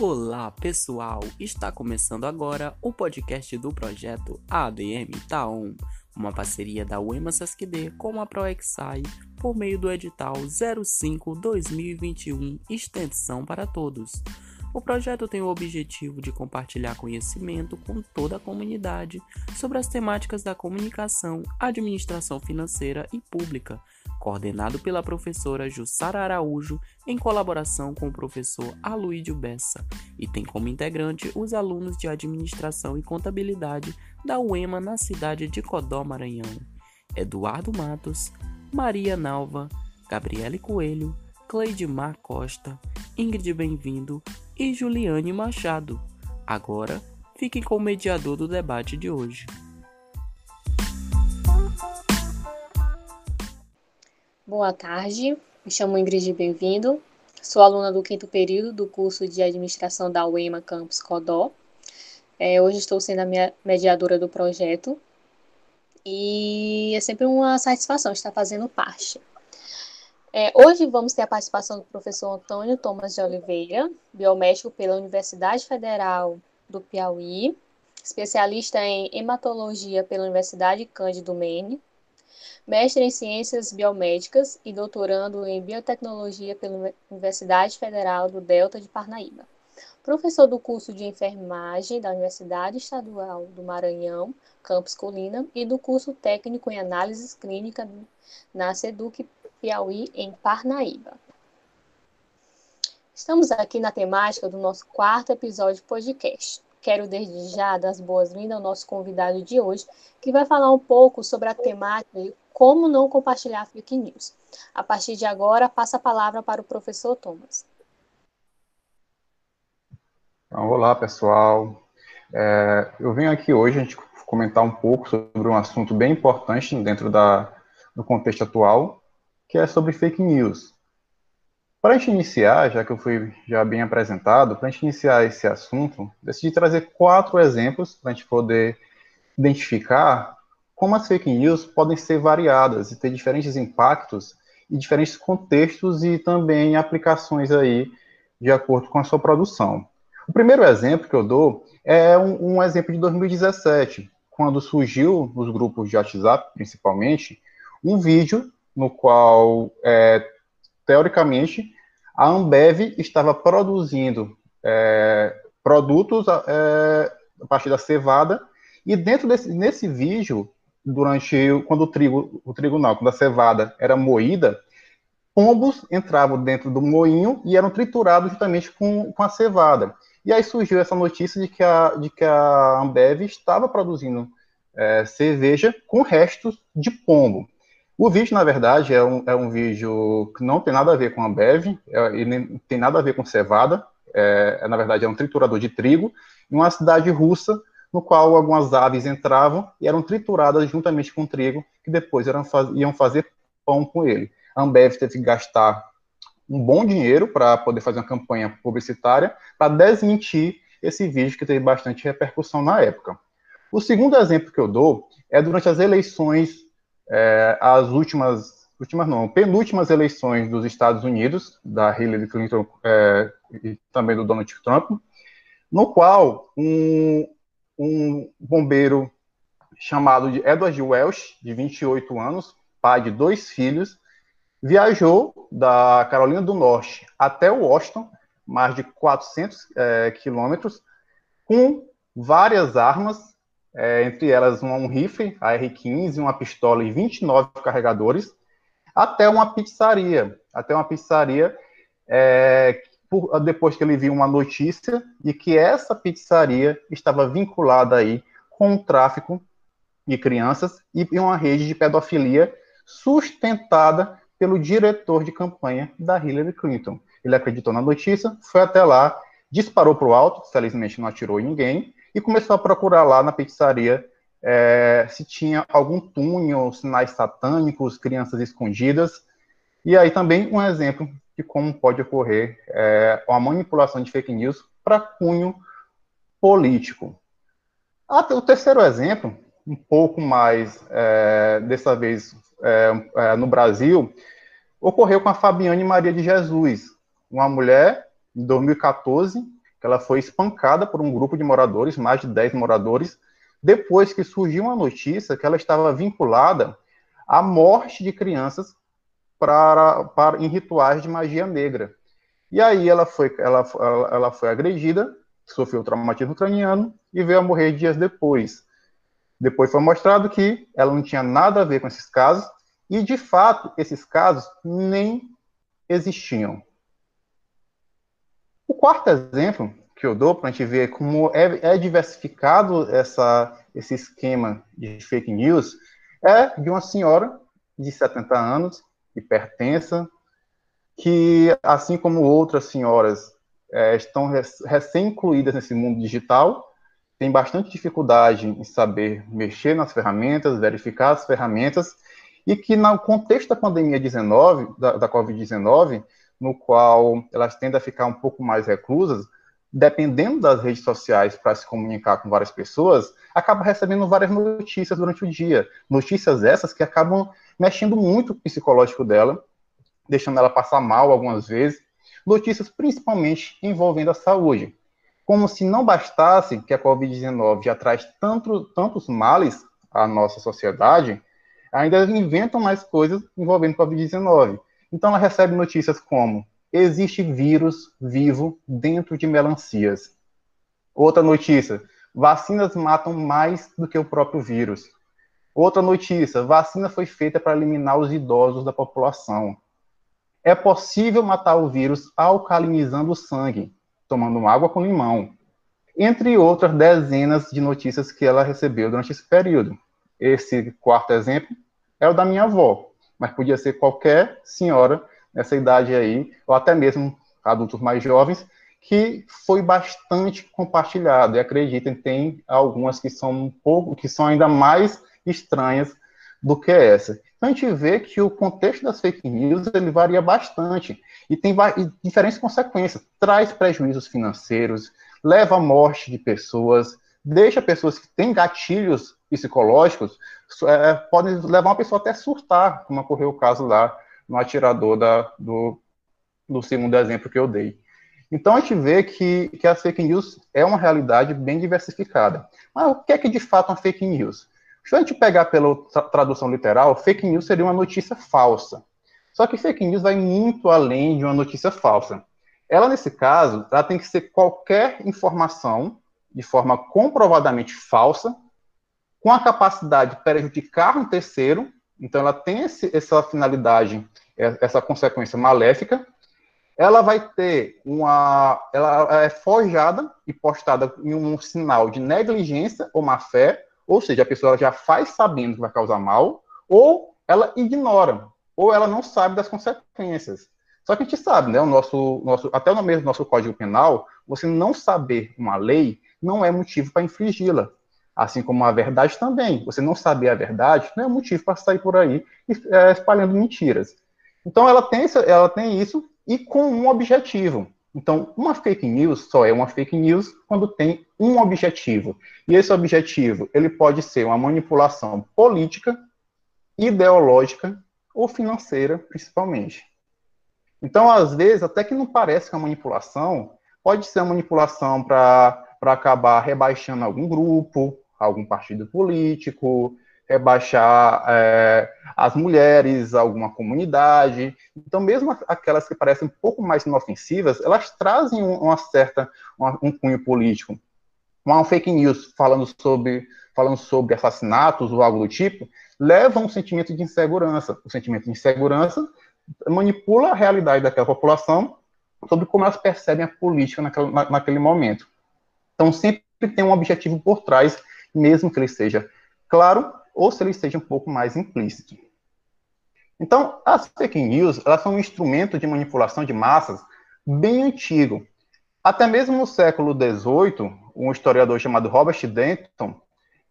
Olá pessoal, está começando agora o podcast do projeto ADM Taon, uma parceria da UEMA SESC-D com a ProExai por meio do edital 05-2021 Extensão para Todos. O projeto tem o objetivo de compartilhar conhecimento com toda a comunidade sobre as temáticas da comunicação, administração financeira e pública, coordenado pela professora Jussara Araújo em colaboração com o professor Aluídio Bessa, e tem como integrante os alunos de administração e contabilidade da UEMA na cidade de Codó, Maranhão. Eduardo Matos, Maria Nalva, Gabriele Coelho, Cleidmar Costa, Ingrid Bem-vindo e Juliane Machado. Agora, fiquem com o mediador do debate de hoje. Boa tarde, me chamo Ingrid Bem-vindo, sou aluna do quinto período do curso de Administração da UEMA Campus Codó. É, hoje estou sendo a minha mediadora do projeto e é sempre uma satisfação estar fazendo parte. É, hoje vamos ter a participação do professor Antônio Thomas de Oliveira, biomédico pela Universidade Federal do Piauí, especialista em hematologia pela Universidade Cândido Mene, mestre em ciências biomédicas e doutorando em biotecnologia pela Universidade Federal do Delta de Parnaíba. Professor do curso de enfermagem da Universidade Estadual do Maranhão, campus Colina, e do curso técnico em análises clínicas na SEDUC Piauí, em Parnaíba. Estamos aqui na temática do nosso quarto episódio de podcast. Quero desde já dar as boas-vindas ao nosso convidado de hoje, que vai falar um pouco sobre a temática de como não compartilhar fake news. A partir de agora, passa a palavra para o professor Thomas. Então, olá, pessoal. É, eu venho aqui hoje a gente comentar um pouco sobre um assunto bem importante dentro da, do contexto atual, que é sobre fake news. Para a gente iniciar, já que eu fui já bem apresentado, para a gente iniciar esse assunto, decidi trazer quatro exemplos para a gente poder identificar como as fake news podem ser variadas e ter diferentes impactos e diferentes contextos e também aplicações aí de acordo com a sua produção. O primeiro exemplo que eu dou é um, um exemplo de 2017, quando surgiu nos grupos de WhatsApp, principalmente, um vídeo no qual, é, teoricamente, a Ambev estava produzindo é, produtos é, a partir da cevada, e dentro desse nesse vídeo, durante quando o trigo, o trigo não, quando a cevada era moída, pombos entravam dentro do moinho e eram triturados justamente com, com a cevada. E aí surgiu essa notícia de que a, de que a Ambev estava produzindo é, cerveja com restos de pombo. O vídeo, na verdade, é um, é um vídeo que não tem nada a ver com a Ambev, é, e nem tem nada a ver com cevada, é, é, na verdade, é um triturador de trigo, em uma cidade russa, no qual algumas aves entravam e eram trituradas juntamente com trigo, que depois eram, iam fazer pão com ele. A Ambev teve que gastar um bom dinheiro para poder fazer uma campanha publicitária para desmentir esse vídeo que teve bastante repercussão na época. O segundo exemplo que eu dou é durante as eleições é, as últimas, últimas não, penúltimas eleições dos Estados Unidos, da Hillary Clinton é, e também do Donald Trump, no qual um, um bombeiro chamado de Edward Welsh, de 28 anos, pai de dois filhos, viajou da Carolina do Norte até Washington, mais de 400 é, quilômetros, com várias armas é, entre elas um, rifle AR-15, uma pistola e 29 carregadores, até uma pizzaria, até uma pizzaria, é, por, depois que ele viu uma notícia de que essa pizzaria estava vinculada aí com o tráfico de crianças e uma rede de pedofilia sustentada pelo diretor de campanha da Hillary Clinton. Ele acreditou na notícia, foi até lá, disparou para o alto, felizmente não atirou em ninguém, e começou a procurar lá na pizzaria é, se tinha algum túnel, sinais satânicos, crianças escondidas. E aí também um exemplo de como pode ocorrer é, uma manipulação de fake news para cunho político. Até o terceiro exemplo, um pouco mais, é, dessa vez é, é, no Brasil, ocorreu com a Fabiane Maria de Jesus, uma mulher, em 2014, ela foi espancada por um grupo de moradores, mais de 10 moradores, depois que surgiu uma notícia que ela estava vinculada à morte de crianças para, para, em rituais de magia negra. E aí ela foi, ela, ela foi agredida, sofreu traumatismo craniano e veio a morrer dias depois. Depois foi mostrado que ela não tinha nada a ver com esses casos, e de fato, esses casos nem existiam. O quarto exemplo que eu dou para a gente ver como é, é diversificado essa, esse esquema de fake news é de uma senhora de 70 anos, hipertensa, que, assim como outras senhoras é, estão recém-incluídas nesse mundo digital, tem bastante dificuldade em saber mexer nas ferramentas, verificar as ferramentas, e que no contexto da pandemia 19, da, da Covid-19, no qual elas tendem a ficar um pouco mais reclusas, dependendo das redes sociais para se comunicar com várias pessoas, acaba recebendo várias notícias durante o dia. Notícias essas que acabam mexendo muito o psicológico dela, deixando ela passar mal algumas vezes. Notícias principalmente envolvendo a saúde. Como se não bastasse que a Covid-19 já traz tanto, tantos males à nossa sociedade, ainda inventam mais coisas envolvendo Covid-19. Então ela recebe notícias como existe vírus vivo dentro de melancias. Outra notícia, vacinas matam mais do que o próprio vírus. Outra notícia, vacina foi feita para eliminar os idosos da população. É possível matar o vírus alcalinizando o sangue, tomando água com limão. Entre outras dezenas de notícias que ela recebeu durante esse período. Esse quarto exemplo é o da minha avó, mas podia ser qualquer senhora nessa idade aí, ou até mesmo adultos mais jovens, que foi bastante compartilhado. E acreditem, tem algumas que são um pouco, que são ainda mais estranhas do que essa. Então a gente vê que o contexto das fake news ele varia bastante e tem diferentes consequências. Traz prejuízos financeiros, leva à morte de pessoas, deixa pessoas que têm gatilhos psicológicos, é, podem levar uma pessoa até surtar, como ocorreu o caso lá no atirador da, do, do segundo exemplo que eu dei. Então a gente vê que, que a fake news é uma realidade bem diversificada. Mas o que é que de fato é uma fake news? Se a gente pegar pela tra tradução literal, fake news seria uma notícia falsa. Só que fake news vai muito além de uma notícia falsa. Ela, nesse caso, ela tem que ser qualquer informação de forma comprovadamente falsa, com a capacidade de prejudicar um terceiro, então ela tem esse, essa finalidade, é, essa consequência maléfica, ela vai ter uma. Ela é forjada e postada em um sinal de negligência ou má fé, ou seja, a pessoa já faz sabendo que vai causar mal, ou ela ignora, ou ela não sabe das consequências. Só que a gente sabe, né? O nosso, nosso, até no mesmo nosso Código Penal, você não saber uma lei não é motivo para infringi-la. Assim como a verdade também. Você não saber a verdade não é motivo para sair por aí é, espalhando mentiras. Então ela tem, ela tem isso e com um objetivo. Então, uma fake news só é uma fake news quando tem um objetivo. E esse objetivo, ele pode ser uma manipulação política, ideológica ou financeira, principalmente. Então, às vezes, até que não parece que é uma manipulação, pode ser uma manipulação para para acabar rebaixando algum grupo, algum partido político, rebaixar é, as mulheres, alguma comunidade. Então, mesmo aquelas que parecem um pouco mais inofensivas, elas trazem uma certa uma, um cunho político. Uma fake news falando sobre falando sobre assassinatos ou algo do tipo, leva um sentimento de insegurança. O sentimento de insegurança manipula a realidade daquela população sobre como elas percebem a política naquele, naquele momento. Então, sempre tem um objetivo por trás, mesmo que ele seja claro ou se ele seja um pouco mais implícito. Então, as fake news elas são um instrumento de manipulação de massas bem antigo. Até mesmo no século XVIII, um historiador chamado Robert Denton,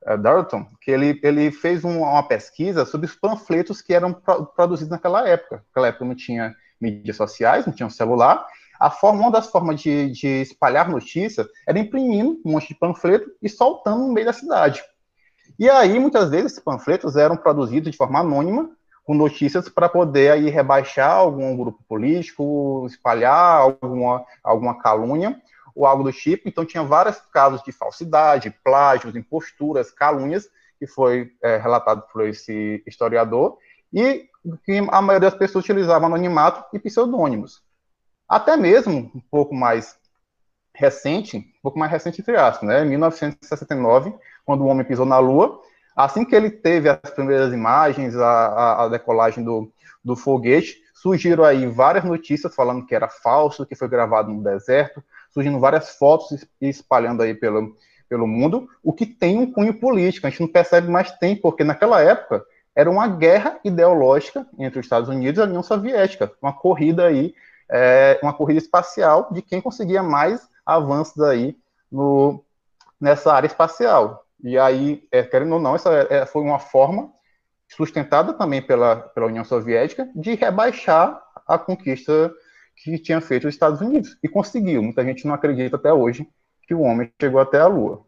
uh, Darton, que ele, ele fez um, uma pesquisa sobre os panfletos que eram pro, produzidos naquela época. Naquela época não tinha mídias sociais, não tinha um celular, a forma, uma das formas de, de espalhar notícias era imprimindo um monte de panfleto e soltando no meio da cidade. E aí, muitas vezes, esses panfletos eram produzidos de forma anônima, com notícias para poder aí rebaixar algum grupo político, espalhar alguma, alguma calúnia, ou algo do tipo. Então, tinha vários casos de falsidade, plágios, imposturas, calúnias, que foi é, relatado por esse historiador, e que a maioria das pessoas utilizava anonimato e pseudônimos. Até mesmo, um pouco mais recente, um pouco mais recente entre aspas, né, 1969, quando o homem pisou na Lua, assim que ele teve as primeiras imagens, a, a, a decolagem do, do foguete, surgiram aí várias notícias falando que era falso, que foi gravado no deserto, surgindo várias fotos e espalhando aí pelo, pelo mundo, o que tem um cunho político, a gente não percebe mais tem, porque naquela época era uma guerra ideológica entre os Estados Unidos e a União Soviética, uma corrida aí, é, uma corrida espacial de quem conseguia mais avanços aí no, nessa área espacial. E aí, é, querendo ou não, essa é, foi uma forma sustentada também pela, pela União Soviética, de rebaixar a conquista que tinha feito os Estados Unidos. E conseguiu. Muita gente não acredita até hoje que o homem chegou até a Lua.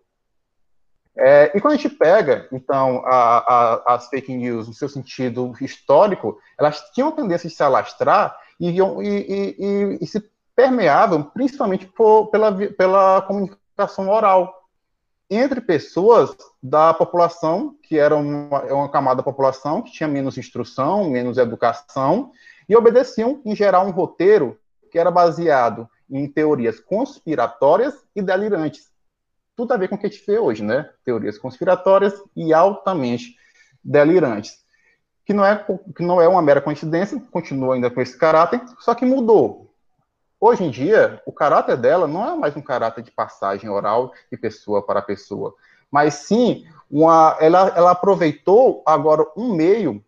É, e quando a gente pega, então, a, a, as fake news no seu sentido histórico, elas tinham tendência de se alastrar e, e, e, se permeavam principalmente por, pela, pela comunicação oral entre pessoas da população, que era uma, uma camada da população que tinha menos instrução, menos educação, e obedeciam, em geral, um roteiro que era baseado em teorias conspiratórias e delirantes. Tudo a ver com o que a gente vê hoje, né? Teorias conspiratórias e altamente delirantes. Que não é, que não é uma mera coincidência, continua ainda com esse caráter, só que mudou. Hoje em dia, o caráter dela não é mais um caráter de passagem oral de pessoa para pessoa, mas sim uma, ela, ela aproveitou agora um meio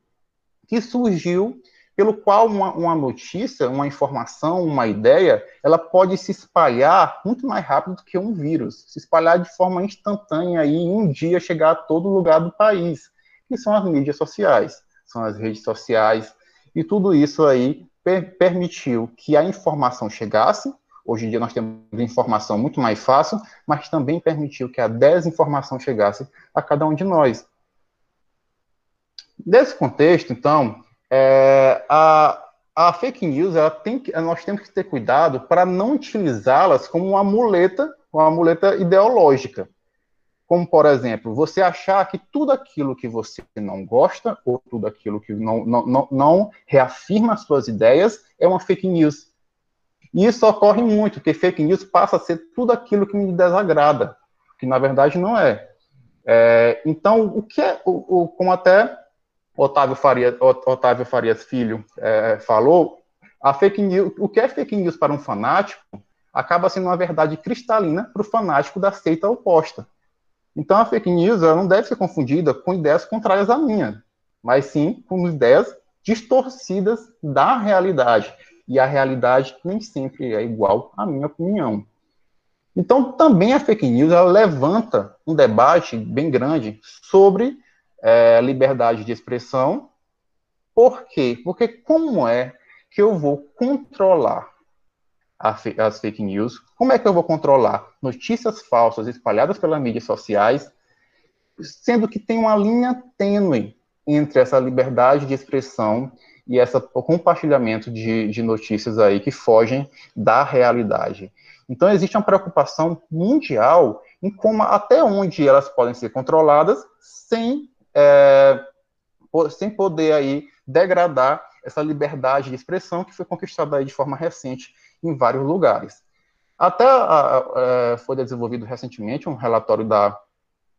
que surgiu pelo qual uma, uma, notícia, uma informação, uma ideia, ela pode se espalhar muito mais rápido do que um vírus, se espalhar de forma instantânea e em um dia chegar a todo lugar do país, que são as mídias sociais, são as redes sociais, e tudo isso aí per permitiu que a informação chegasse. Hoje em dia nós temos informação muito mais fácil, mas também permitiu que a desinformação chegasse a cada um de nós. Nesse contexto, então, é, a, a fake news, ela tem que, nós temos que ter cuidado para não utilizá-las como uma muleta, uma muleta ideológica. Como, por exemplo, você achar que tudo aquilo que você não gosta, ou tudo aquilo que não, não, não, não reafirma as suas ideias, é uma fake news. E isso ocorre muito, porque fake news passa a ser tudo aquilo que me desagrada, que na verdade não é. é então, o que é, o, o, como até Otávio, Faria, Otávio Farias Filho é, falou, a fake news, o que é fake news para um fanático acaba sendo uma verdade cristalina para o fanático da seita oposta. Então, a fake news não deve ser confundida com ideias contrárias à minha, mas sim com ideias distorcidas da realidade. E a realidade nem sempre é igual à minha opinião. Então, também a fake news levanta um debate bem grande sobre é, liberdade de expressão. Por quê? Porque como é que eu vou controlar as fake news, como é que eu vou controlar notícias falsas espalhadas pelas mídias sociais, sendo que tem uma linha tênue entre essa liberdade de expressão e esse compartilhamento de, de notícias aí que fogem da realidade. Então existe uma preocupação mundial em como até onde elas podem ser controladas sem, é, sem poder aí degradar essa liberdade de expressão que foi conquistada aí de forma recente em vários lugares. Até a, foi desenvolvido recentemente um relatório da,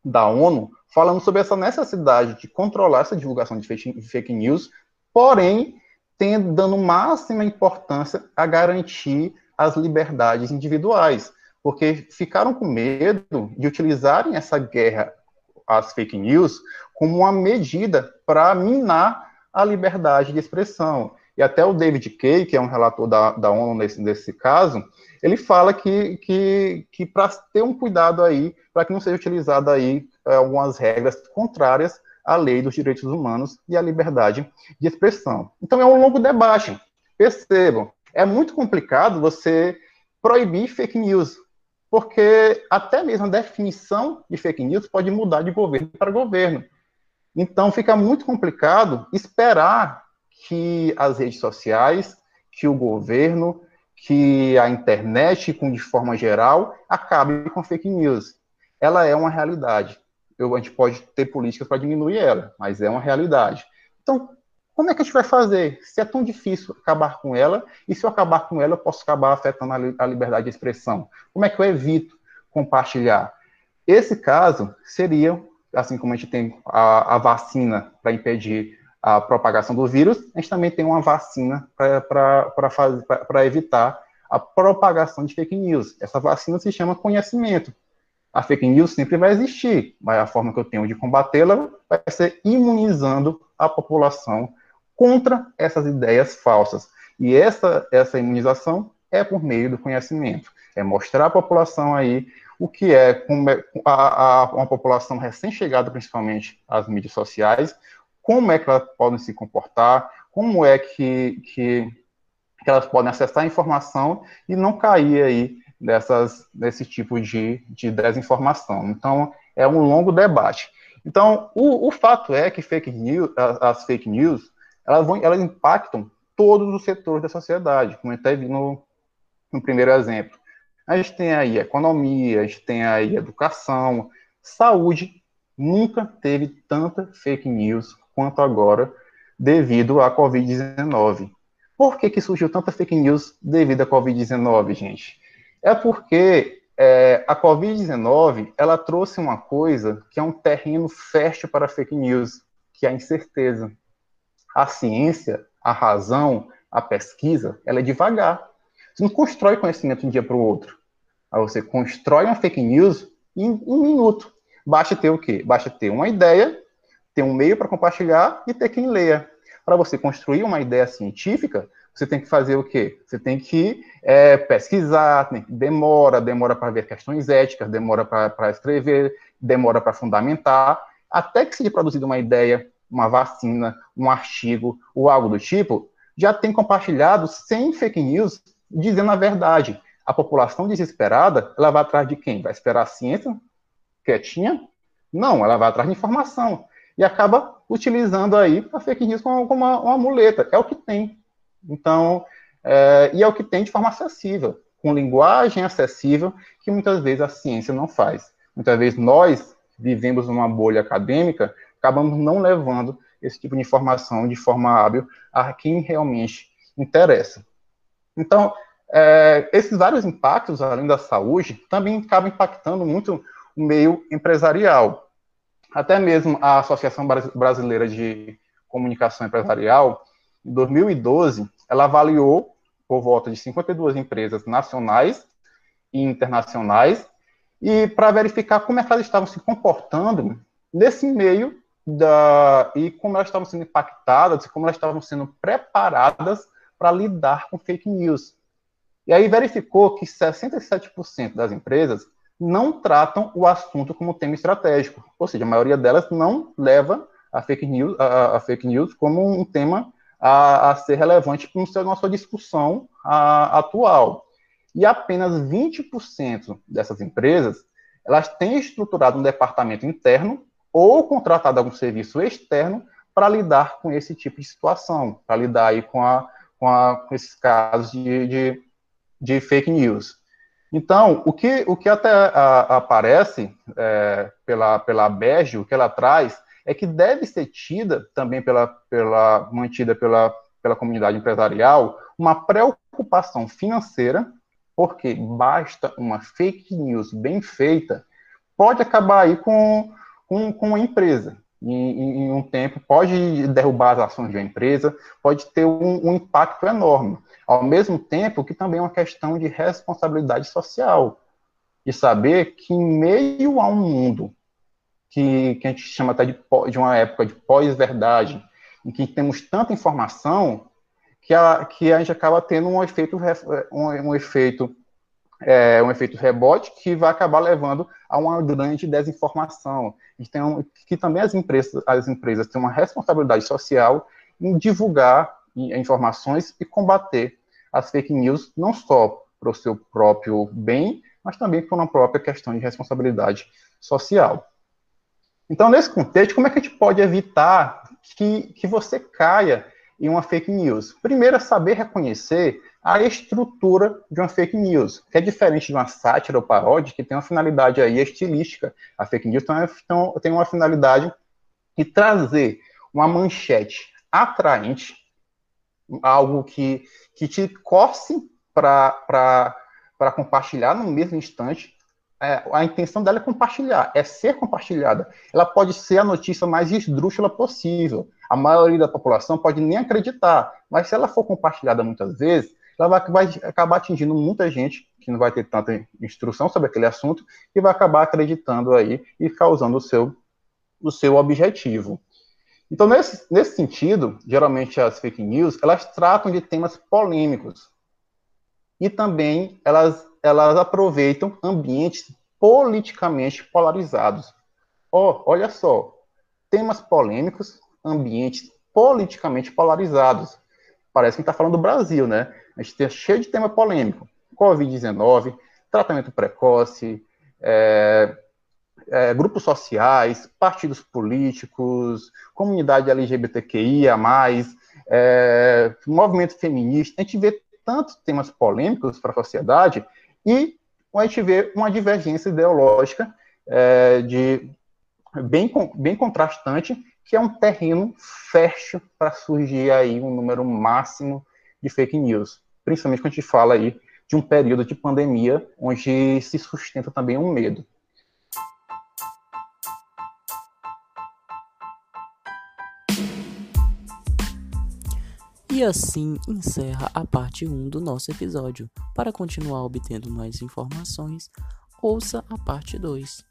da ONU falando sobre essa necessidade de controlar essa divulgação de fake, fake news, porém tendo, dando máxima importância a garantir as liberdades individuais, porque ficaram com medo de utilizarem essa guerra às fake news como uma medida para minar a liberdade de expressão. E até o David Kay, que é um relator da, da ONU nesse, nesse caso, ele fala que, que, que para ter um cuidado aí, para que não seja utilizado aí é, algumas regras contrárias à lei dos direitos humanos e à liberdade de expressão. Então é um longo debate. Percebam, é muito complicado você proibir fake news, porque até mesmo a definição de fake news pode mudar de governo para governo. Então fica muito complicado esperar que as redes sociais, que o governo, que a internet, de forma geral, acabe com fake news. Ela é uma realidade. Eu, a gente pode ter políticas para diminuir ela, mas é uma realidade. Então, como é que a gente vai fazer? Se é tão difícil acabar com ela, e se eu acabar com ela, eu posso acabar afetando a liberdade de expressão. Como é que eu evito compartilhar? Esse caso seria, assim como a gente tem a, a vacina para impedir a propagação do vírus, a gente também tem uma vacina para evitar a propagação de fake news. Essa vacina se chama conhecimento. A fake news sempre vai existir, mas a forma que eu tenho de combatê-la vai ser imunizando a população contra essas ideias falsas. E essa, essa imunização é por meio do conhecimento. É mostrar à população aí o que é, é a, a, uma população recém-chegada, principalmente às mídias sociais, como é que elas podem se comportar, como é que, que, que elas podem acessar a informação e não cair aí dessas, desse tipo de, de desinformação. Então, é um longo debate. Então, o, o fato é que fake news, as, fake news, elas, vão, elas impactam todos os setores da sociedade, como até vi no, no primeiro exemplo. A gente tem aí economia, a gente tem aí educação, saúde. Nunca teve tanta fake news quanto agora devido à Covid-19. Por que, que surgiu tanta fake news devido à Covid-19, gente? É porque é, a Covid-19 ela trouxe uma coisa que é um terreno fértil para fake news, que é a incerteza. A ciência, a razão, a pesquisa, ela é devagar. Você não constrói conhecimento de um dia para o outro. Aí você constrói uma fake news em um minuto. Basta ter o quê? Basta ter uma ideia ter um meio para compartilhar e ter quem leia. Para você construir uma ideia científica, você tem que fazer o quê? Você tem que é, pesquisar, tem, demora, demora para ver questões éticas, demora para escrever, demora para fundamentar, até que seja produzida uma ideia, uma vacina, um artigo ou algo do tipo, já tem compartilhado sem fake news, dizendo a verdade. A população desesperada, ela vai atrás de quem? Vai esperar a ciência quietinha? Não, ela vai atrás de informação e acaba utilizando aí a fake news como, como uma, uma, muleta. É o que tem. Então, é, e é o que tem de forma acessível, com linguagem acessível, que muitas vezes a ciência não faz. Muitas vezes nós vivemos numa bolha acadêmica, acabamos não levando esse tipo de informação de forma hábil a quem realmente interessa. Então, é, esses vários impactos, além da saúde, também acabam impactando muito o meio empresarial até mesmo a Associação Brasileira de Comunicação Empresarial, em 2012, ela avaliou por volta de 52 empresas nacionais e internacionais, e para verificar como é que elas estavam se comportando nesse meio da, e como elas estavam sendo impactadas e como elas estavam sendo preparadas para lidar com fake news. E aí verificou que 67% das empresas não tratam o assunto como tema estratégico. Ou seja, a maioria delas não leva a fake news, a, a fake news como um tema a, a ser relevante para a nossa discussão a, atual. E apenas 20% dessas empresas elas têm estruturado um departamento interno ou contratado algum serviço externo para lidar com esse tipo de situação, para lidar aí com, a, com, a, com esses casos de, de, de fake news. Então, o que, o que até a, aparece é, pela, pela BERJ, o que ela traz, é que deve ser tida também pela, pela mantida pela, pela comunidade empresarial uma preocupação financeira, porque basta uma fake news bem feita, pode acabar aí com, com, com a empresa. Em, em, um tempo, pode derrubar as ações de uma empresa, pode ter um, um impacto enorme. Ao mesmo tempo que também é uma questão de responsabilidade social, de saber que em meio a um mundo que, que a gente chama até de, de uma época de pós-verdade, em que temos tanta informação, que a, que a gente acaba tendo um efeito, um, um efeito é, um efeito rebote que vai acabar levando a uma grande desinformação. Então, que também as empresas, as empresas têm uma responsabilidade social em divulgar informações e combater as fake news, não só para o seu próprio bem, mas também por uma própria questão de responsabilidade social. Então, nesse contexto, como é que a gente pode evitar que, que você caia em uma fake news? Primeiro é saber reconhecer a estrutura de uma fake news, que é diferente de uma sátira ou paródia, que tem uma finalidade aí estilística. A fake news tem uma finalidade de trazer uma manchete atraente, algo que, que te corse para compartilhar no mesmo instante, é, a intenção dela é compartilhar, é ser compartilhada. Ela pode ser a notícia mais esdrúxula possível. A maioria da população pode nem acreditar, mas se ela for compartilhada muitas vezes, ela vai, acabar atingindo muita gente que não vai ter tanta instrução sobre aquele assunto e vai acabar acreditando aí e causando o seu, o seu objetivo. Então, nesse, nesse sentido, geralmente as fake news, elas tratam de temas polêmicos. E também elas elas aproveitam ambientes politicamente polarizados. Oh, olha só, temas polêmicos, ambientes politicamente polarizados. Parece que está falando do Brasil, né? A gente tem cheio de tema polêmico. Covid-19, tratamento precoce, é, é, grupos sociais, partidos políticos, comunidade LGBTQIA+, é, movimento feminista. A gente vê tantos temas polêmicos para a sociedade e a gente vê uma divergência ideológica é, de bem, bem contrastante, que é um terreno fértil para surgir aí um número máximo de fake news, principalmente quando a gente fala aí de um período de pandemia onde se sustenta também um medo. E assim encerra a parte 1 do nosso episódio. Para continuar obtendo mais informações, ouça a parte 2.